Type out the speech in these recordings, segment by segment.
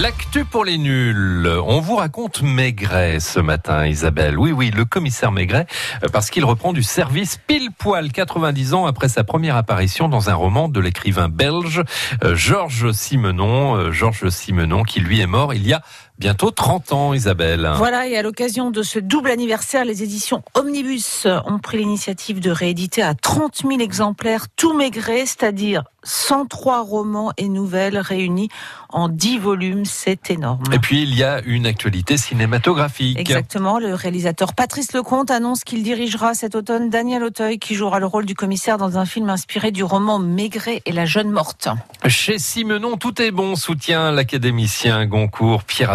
L'actu pour les nuls. On vous raconte Maigret ce matin, Isabelle. Oui, oui, le commissaire Maigret, euh, parce qu'il reprend du service pile poil 90 ans après sa première apparition dans un roman de l'écrivain belge euh, Georges Simenon. Euh, Georges Simenon qui lui est mort il y a bientôt 30 ans, Isabelle. Voilà, et à l'occasion de ce double anniversaire, les éditions Omnibus ont pris l'initiative de rééditer à 30 000 exemplaires tout Maigret, c'est-à-dire 103 romans et nouvelles réunis en 10 volumes, c'est énorme. Et puis il y a une actualité cinématographique. Exactement, le réalisateur Patrice Lecomte annonce qu'il dirigera cet automne Daniel Auteuil qui jouera le rôle du commissaire dans un film inspiré du roman Maigret et la jeune morte. Chez Simenon, tout est bon, soutient l'académicien Goncourt Pierre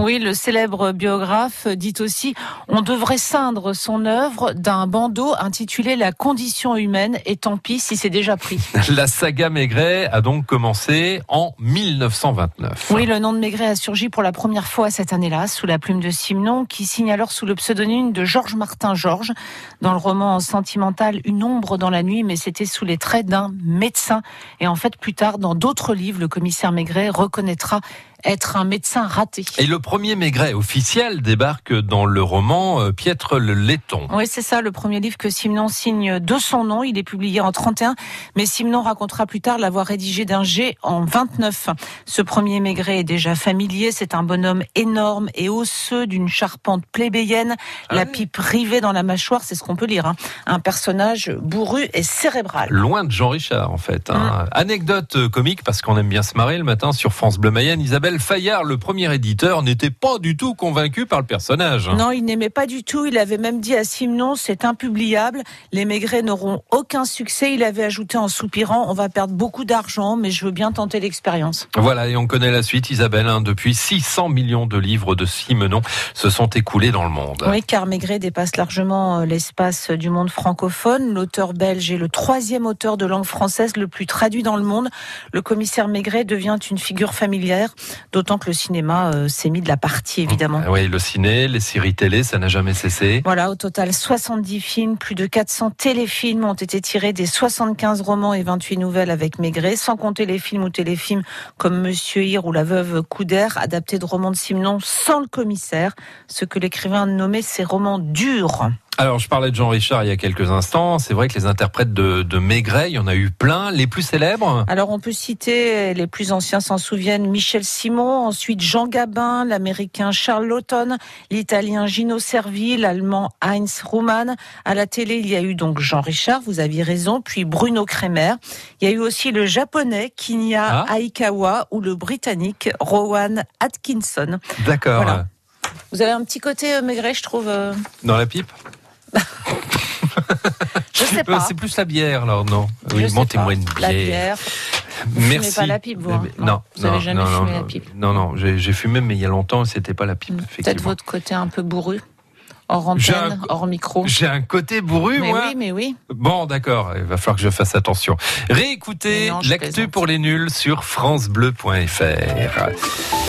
Oui, le célèbre biographe dit aussi on devrait ceindre son œuvre d'un bandeau intitulé La condition humaine et tant pis si c'est déjà pris. La saga Maigret a donc commencé en 1929. Oui, le nom de Maigret a surgi pour la première fois cette année-là, sous la plume de Simenon, qui signe alors sous le pseudonyme de Georges Martin Georges, dans le roman sentimental Une ombre dans la nuit, mais c'était sous les traits d'un médecin. Et en fait, plus tard, dans d'autres livres, le commissaire Maigret reconnaîtra être un médecin raté. Et le premier Maigret officiel débarque dans le roman euh, Piètre le laiton. Oui, c'est ça, le premier livre que Simenon signe de son nom. Il est publié en 31, mais Simenon racontera plus tard l'avoir rédigé d'un G en 29. Ce premier Maigret est déjà familier. C'est un bonhomme énorme et osseux d'une charpente plébéienne, Ah la oui. pipe rivée dans la mâchoire, c'est ce qu'on peut lire. hein. Un personnage bourru et cérébral. Loin de Jean Richard, en fait. hein. Anecdote euh, comique, parce qu'on aime bien se marrer le matin sur France Bleu Mayenne. Isabelle Fayard, le premier éditeur, n'était pas du tout convaincu par le personnage. Non, il n'aimait pas du tout. Il avait même dit à Simenon, c'est impubliable. Les Maigret n'auront aucun succès. Il avait ajouté en soupirant, on va perdre beaucoup d'argent, mais je veux bien tenter l'expérience. Voilà, et on connaît la suite, Isabelle. hein. depuis 600 millions de livres de Simenon se sont écoulés dans le monde. Oui, car Maigret dépasse largement euh, l'espace du monde francophone. L'auteur belge est le troisième auteur de langue française le plus traduit dans le monde. Le commissaire Maigret devient une figure familière, d'autant que le cinéma euh, s'est mis de la partie, évidemment. Ah Oui, le ciné, les séries télé, ça n'a jamais cessé. Voilà, au total, 70 films, plus de 400 téléfilms ont été tirés des 75 romans et 28 nouvelles avec Maigret, sans compter les films ou téléfilms comme Monsieur Hir ou La Veuve Couder, adaptés de romans de Simenon sans le commissaire, ce que l'écrivain nommait ses romans durs. Alors, je parlais de Jean Richard il y a quelques instants. C'est vrai que les interprètes de, de Maigret, il y en a eu plein. Les plus célèbres? Alors on peut citer, les plus anciens s'en souviennent, Michel Simon, ensuite Jean Gabin, l'américain Charles Lawton, l'italien Gino Servi, l'allemand Heinz Rumann. À la télé, il y a eu donc Jean Richard, vous aviez raison, puis Bruno Kremer. Il y a eu aussi le japonais Kinya Ah. Aikawa ou le britannique Rowan Atkinson. D'accord. Voilà. Vous avez un petit côté euh, maigret, je trouve. euh, Dans la pipe? Je sais Euh, pas. C'est plus la bière, alors non Oui, montez-moi une La bière. bière. Vous Merci. pas la pipe, vous, hein Eh ben, Non, Non, vous avez non, jamais non, fumé non, la pipe. Non, non, j'ai fumé, mais il y a longtemps, c'était pas la pipe, Peut-être effectivement. votre côté un peu bourru, hors antenne, un- hors micro. J'ai un côté bourru, Mais moi. oui, mais oui. Bon, d'accord, il va falloir que je fasse attention. Réécoutez l'actu pour les nuls sur francebleu.fr.